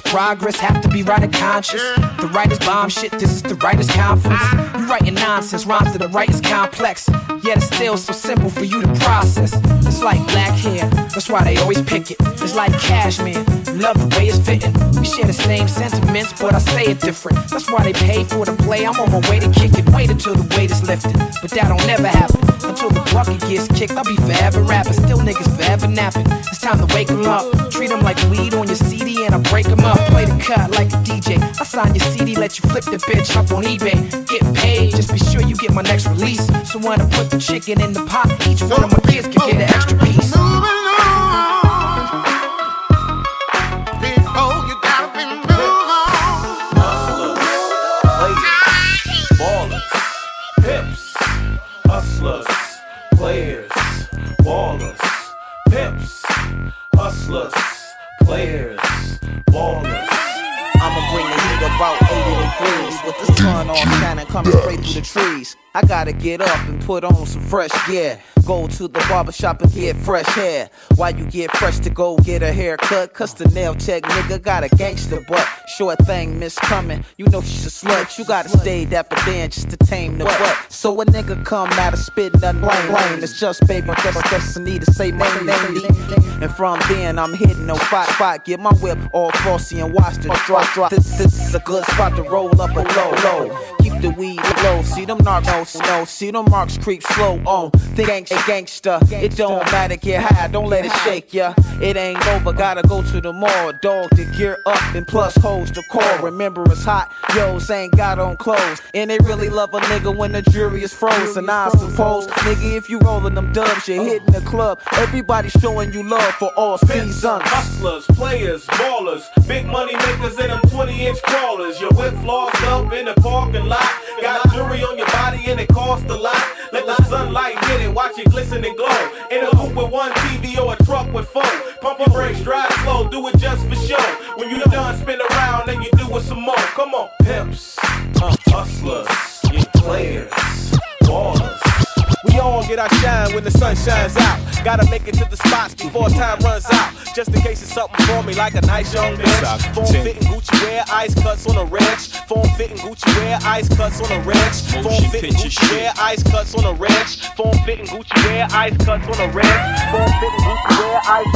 progress have to be writer conscious? The writer's bomb shit, this is the writer's conference. You writing nonsense, rhymes to the writer's complex. Yet it's still so simple for you to process. It's like black hair, that's why they always pick it. It's like cashmere, love the way it's fitting. We share the same sentiments, but I say it different. That's why they pay for the play. I'm on my way to kick it. Wait until the weight is lifted. But that don't never happen. Until the bucket gets kicked, I'll be forever rapping. Still niggas forever napping. It's time to wake 'em up. Treat 'em like weed on your CD and I break 'em up. Play the cut like a DJ. I sign your CD, let you flip the bitch up on eBay. Get paid, just be sure you get my next release. So when I put the chicken in the pot, each one of my kids can get an extra piece. Gotta move on. Ballers, pimps, hustlers, players, ballers, pimps, hustlers, players, fun on cannon coming straight through the trees. I gotta get up and put on some fresh gear. Go to the barber shop and get fresh hair. Why you get fresh to go get a haircut? Cause the nail tech nigga got a gangster butt. Short thing miss coming, you know she's a slut. You gotta stay dapper then just to tame the butt. So a nigga come out of spit nothing blame, blame. It's just baby, just destiny to say my name. And from then I'm hitting no spot, spot. Get my whip all frosty and watch the drop, drop. This, this is a good spot to roll up a low, low. The weed low. See them narcs, no. See them marks creep slow on. Think ain't a gangster. It don't matter, get high. Don't let it shake ya. It ain't over. Gotta go to the mall, dog, to gear up and plus hose the core. Remember it's hot. Yo's ain't got on clothes. And they really love a nigga when the jury is frozen. I suppose, nigga, if you rolling them dubs, you're hitting the club. Everybody showing you love for all seasons. Hustlers, players, ballers, big money makers and them 20 inch crawlers. Your whip flossed up in the parking lot. Got jewelry on your body and it cost a lot. Let the sunlight hit it, watch it glisten and glow. In a coupe with one TV or a truck with four. Pump your brakes, drive slow, do it just for show. When you done, spin around and you do it some more. Come on, pimps, uh, hustlers, yeah, players, ballers. We all get our shine when the sun shines out. Gotta make it to the spots before time runs out. Just in case it's something for me, like a nice young bitch. Form fitting Gucci wear, ice cuts on a wrench. Form fitting Gucci wear, ice cuts on a wrench. Form fitting Gucci wear, ice cuts on a wrench. Form fitting Gucci wear, ice cuts on a wrench. Form fitting Gucci wear, ice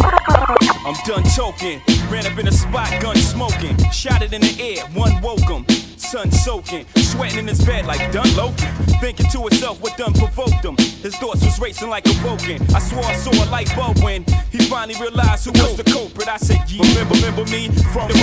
I'm done talking. Ran up in a spot, gun smoking. Shot it in the air, one woke him. Sun soaking, sweating in his bed like done Loki. Thinking to himself what done provoked him. His thoughts was racing like a Vulcan. I swore I saw a light bulb when he finally realized who was the culprit. I said, yeah, remember, remember me from the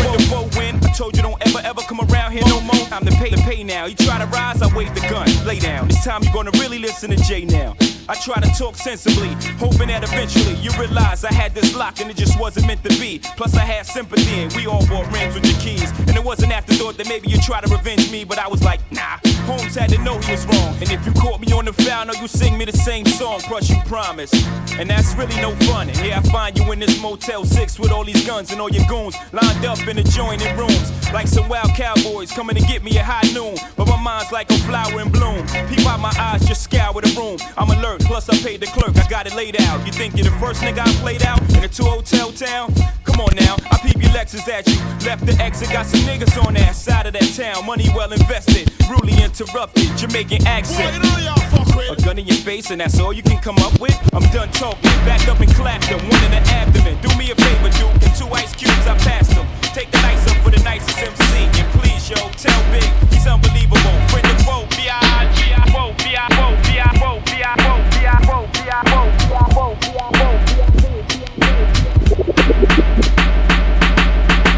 when I told you don't ever ever come around here no more. I'm the pay to pay now. You try to rise, I wave the gun. Lay down. This time you're gonna really listen to Jay now. I try to talk sensibly, hoping that eventually you realize I had this lock and it just wasn't meant to be. Plus I had sympathy and we all bought rings with your keys. And it was an afterthought that maybe you try to revenge me, but I was like, nah. Holmes had to know he was wrong. And if you caught me on the foul, know you sing me the same song, crush you promise. And that's really no fun. And here I find you in this Motel 6 with all these guns and all your goons lined up in adjoining rooms. Like some wild cowboys coming to get me at high noon. But my mind's like a flower in bloom. Peep out my eyes, just scour the room. I'm alert, plus I paid the clerk, I got it laid out. You think you're the first nigga I played out in a two hotel town? Come on now, I peep your Lexus at you. Left the exit, got some niggas on that side of that town. Money well invested, rudely interrupted, Jamaican accent. A gun in your face, and that's all you can come up with? I'm done talking, back up and clap them, one in the abdomen. Do me a favor, Duke, and two ice cubes, I passed them. Take the nice up for the nicest MC, and please, yo, tell Big, he's unbelievable. Friend of quote, B.I.G.I. Whoa, B.I. Whoa, B.I. Whoa, B.I. Whoa, B.I. Whoa, B.I. Whoa, B.I. Whoa,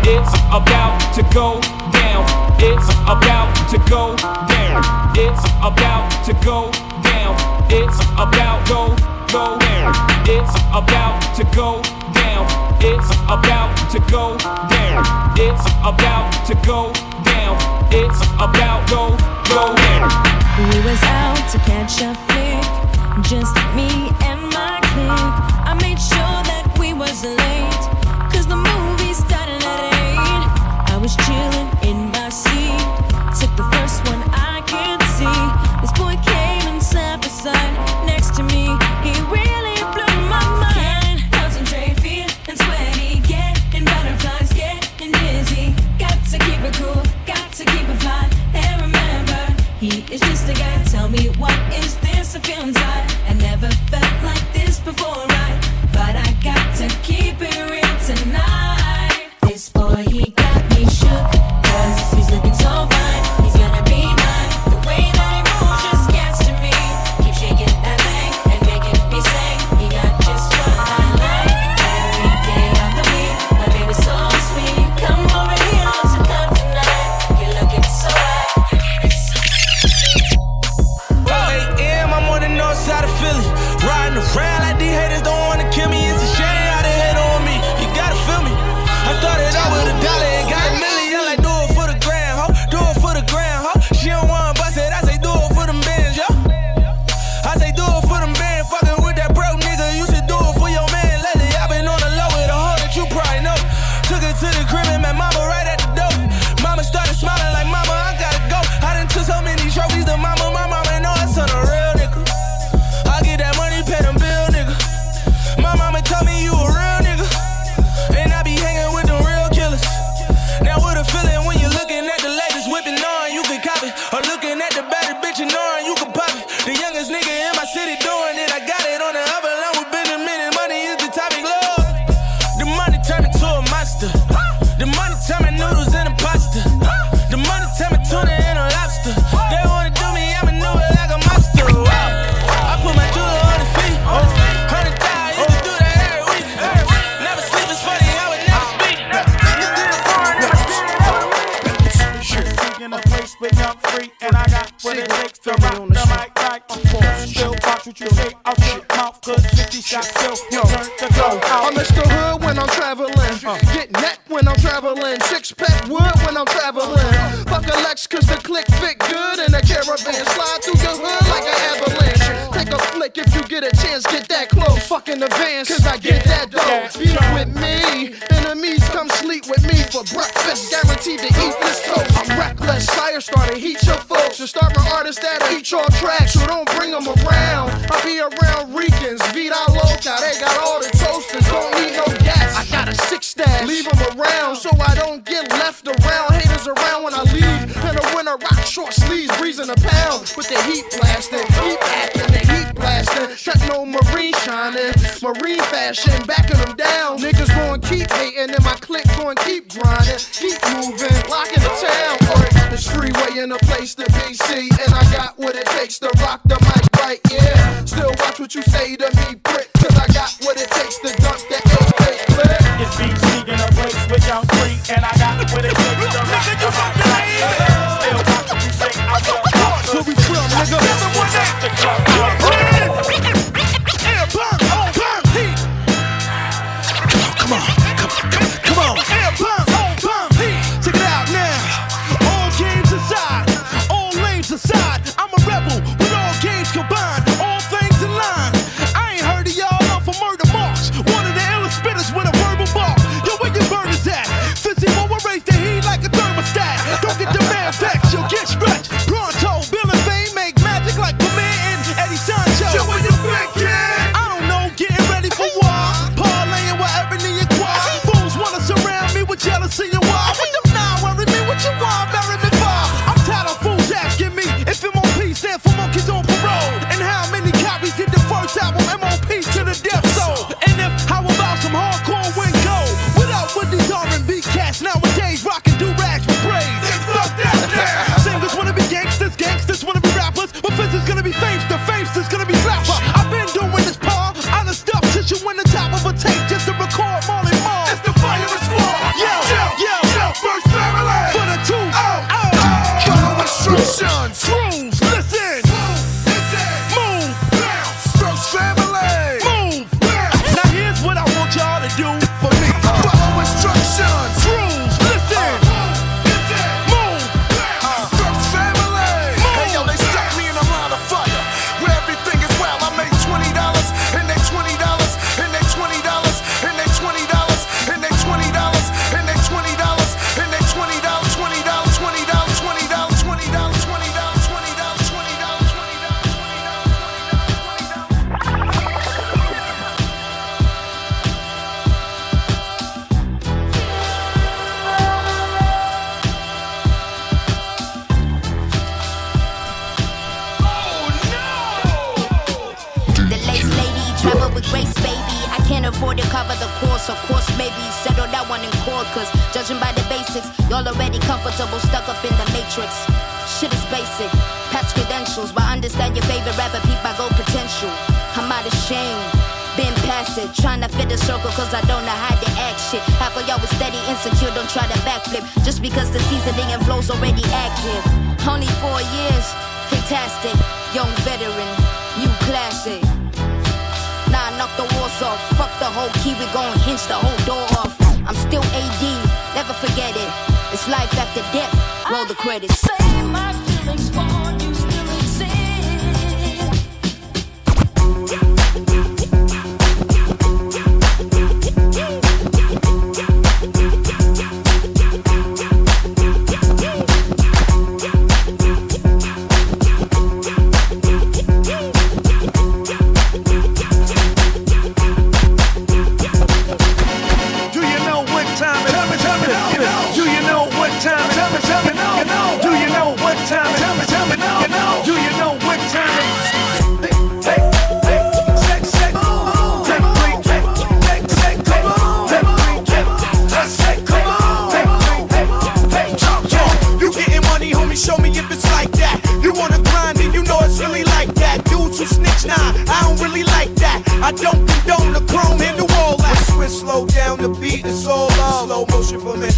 It's about to go down. It's about to go down. It's about to go down. It's about go go down. It's about to go down. It's about to go down. It's about to go down. It's about go go down. We was out to catch a flick, just me and my clique. I made sure that we wasn't late, cause the movie started at 8. I was chilling in course. Of course, maybe settle that one in court. Cause judging by the basics, y'all already comfortable, stuck up in the matrix. Shit is basic, patch credentials, but understand your favorite rapper, peep I go potential. I'm out of shame. Been past it, trying to fit the circle cause I don't know how to act shit. Half of y'all was steady insecure, don't try to backflip. Just because the seasoning and flow's already active. Only four years, fantastic. Young veteran, new classic. Nah, the walls off. Fuck the whole key, we gon' hinge the whole door off. I'm still AD, never forget it. It's life after death. Roll the credits.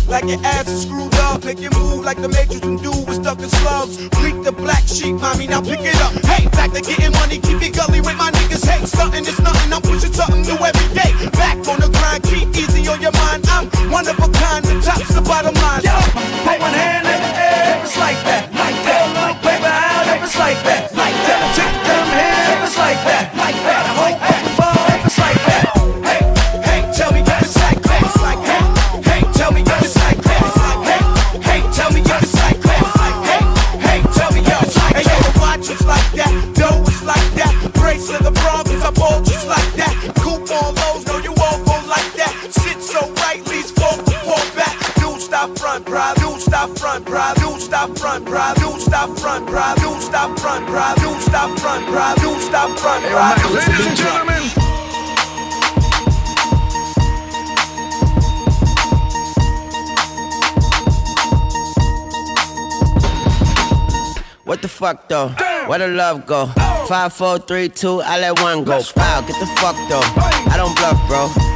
Like your ass is screwed up. Make it move like the Matrix and do was stuck in slugs. Bleak the black sheep, mommy, now pick it up. Hey, back to getting money, keep it gully with my niggas. Hey, stunting is nothing, I'm pushing something new every day. Back on the grind, keep easy on your mind. I'm one of a kind, the top's the bottom line. Yo, put one hand in the air it's like that, like that. Paper out it's like that, like that. Check them dumb hand if it's like that, like that. Stop front, bruh. Dude, stop front, bruh. Dude, stop front, bruh. Dude, stop front, bruh. Dude, stop front, bruh. Dude, stop front, bruh. Ladies and gentlemen. What the fuck though? Where the love go? Oh. Five, four, three, two, I let one go. Wow, get the fuck though. I don't bluff, bro.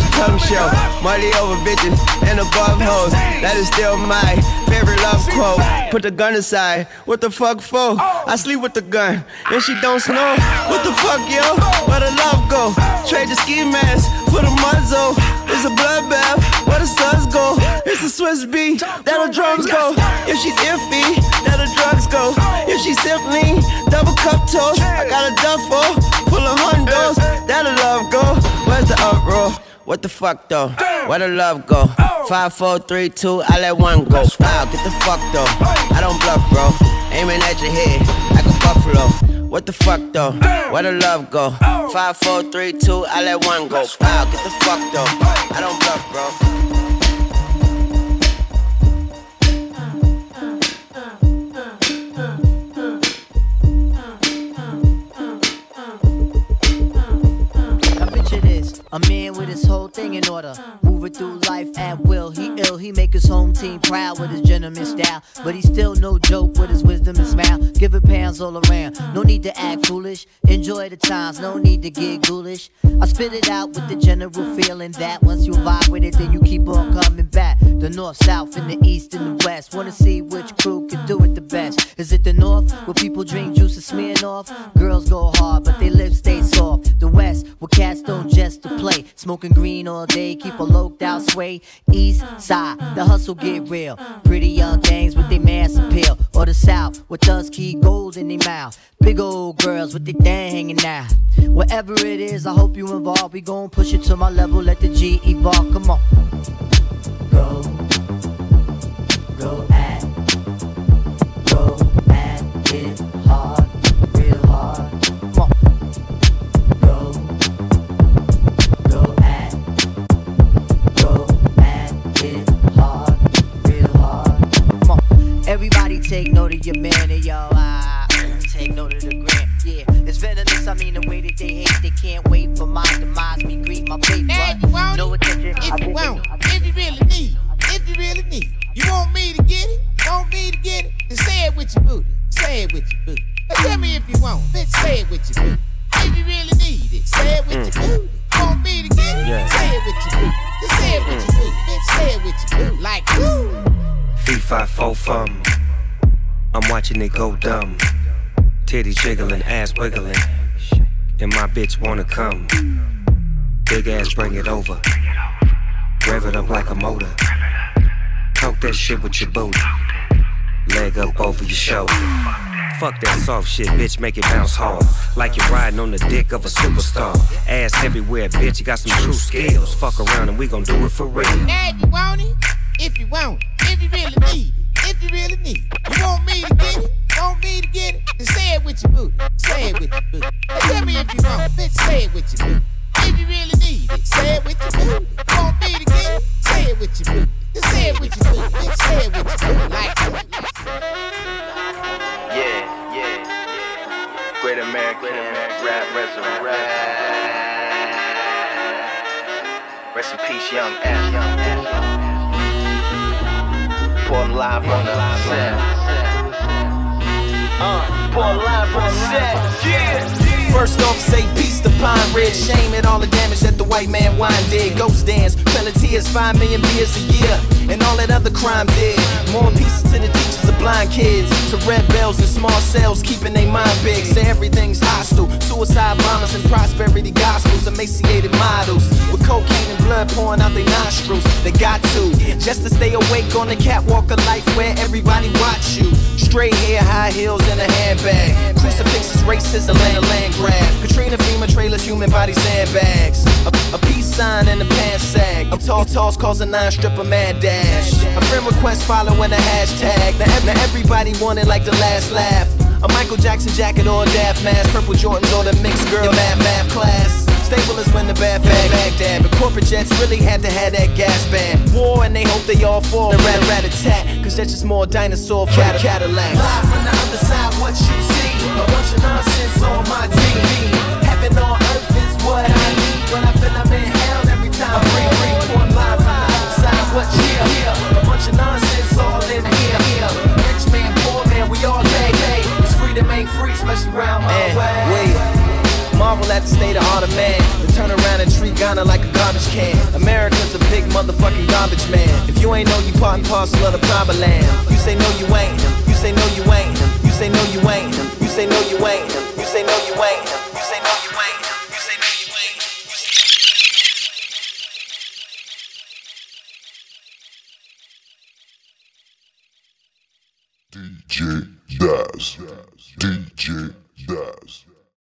tongue show. Money over bitches and above hoes. That is still my favorite love quote. Put the gun aside. What the fuck for? I sleep with the gun and she don't snow. What the fuck, yo? Where the love go? Trade the ski mask for the muzzle. It's a bloodbath. Where the suns go? It's a Swiss beat. That the drums go. If she's iffy, that the drugs go. If she's simply double cup toast, I got a duffel What the fuck though? Where the love go? Five, four, three, two, I let one go. Wow, get the fuck though. I don't bluff, bro. Aiming at your head like a buffalo. What the fuck though? Where the love go? Five, four, three, two, I let one go. Wow, get the fuck though. I don't bluff, bro. A man with his whole thing in order. Moving through life at will. He ill, he make his home team proud with his gentleman style. But he's still no joke with his wisdom and smile. Giving pounds all around. No need to act foolish. Enjoy the times, no need to get ghoulish. I spit it out with the general feeling that once you vibe with it, then you keep on coming back. The north, south, and the east and the west. Wanna see which crew can do it the best. Is it the north, where people drink juice and smearing off? Girls go hard, but they lips stay soft. The west, where cats don't just to play. Smoking green all day, keep a loked out sway. East side, the hustle get real. Pretty young things with their mass appeal. Or the south, with thugs keep gold in their mouth. Big old girls with their thing hanging out. Whatever it is, I hope you involved. We gon' push it to my level, let the G evolve. Come on. Go, go your man and ah, take note of the grant. Yeah, it's venomous. I mean the way that they hate, they can't wait for my It go dumb. Titty jiggling, ass wiggling. And my bitch wanna come. Big ass, bring it over. Rev it up like a motor. Talk that shit with your booty. Leg up over your shoulder. Fuck that soft shit, bitch, make it bounce hard. Like you're riding on the dick of a superstar. Ass everywhere, bitch, you got some true skills. Fuck around and we gon' do it for real. If you want it, if you want it, if you really need it, if you really need it, you want me to get it, want me to get it, then say it with your booty, say it with your booty. Now tell me if you want it, say it with your booty. If you really need it, say it with your booty. Want me to get it, say it with your booty. Then say it with your booty, bitch, say it with your booty. Like Yeah, yeah. Great American rap resurrect. Rest in peace, young F. Portland live on the set. Uh, live on set. Yeah. First off, say Pine Ridge. Shame at all the damage that the white man wine did. Ghost dance, penalties, five million beers a year, and all that other crime did. More pieces to the teachers of blind kids, to red bells and small cells, keeping their mind big. Say everything's hostile. Suicide bombers and prosperity gospels, emaciated models with cocaine and blood pouring out their nostrils. They got to just to stay awake on the catwalk of life where everybody watch you. Straight hair, high heels, and a handbag. Crucifixes, racism, and a land grab. Katrina FEMA trailers, human body sandbags. A, a peace sign and a pants sag. A tall toss calls a nine stripper mad dash. A friend request following a hashtag. Now, now everybody wanted like the last laugh. A Michael Jackson jacket or a daft mask. Purple Jordans or the mixed girl math math class. Stable is when the bad bag Baghdad. But corporate jets really had to have that gas band. War and they hope they all fall. The rat rat attack. Cause that's just more dinosaur cat Cadillacs. Live from the other side, what you see? A bunch of nonsense on my TV. Heaven on earth is what I need. When I feel I'm in hell every time I breathe, breathe. One live from the other side, what you hear? A bunch of nonsense all in here, here. Rich man, poor man, we all pay, pay. It's freedom ain't free, especially round my way. wait. Marvel at the state of heart of man. To turn around and treat Ghana like a garbage can. America's a big motherfucking garbage man. If you ain't know, you part and parcel of the proper land. You say no, you ain't him. You say no, you ain't him. You say no, you ain't him. You say no, you ain't him. You say no, you ain't him. You say no, you ain't him. You say no, you ain't him. DJ Das. DJ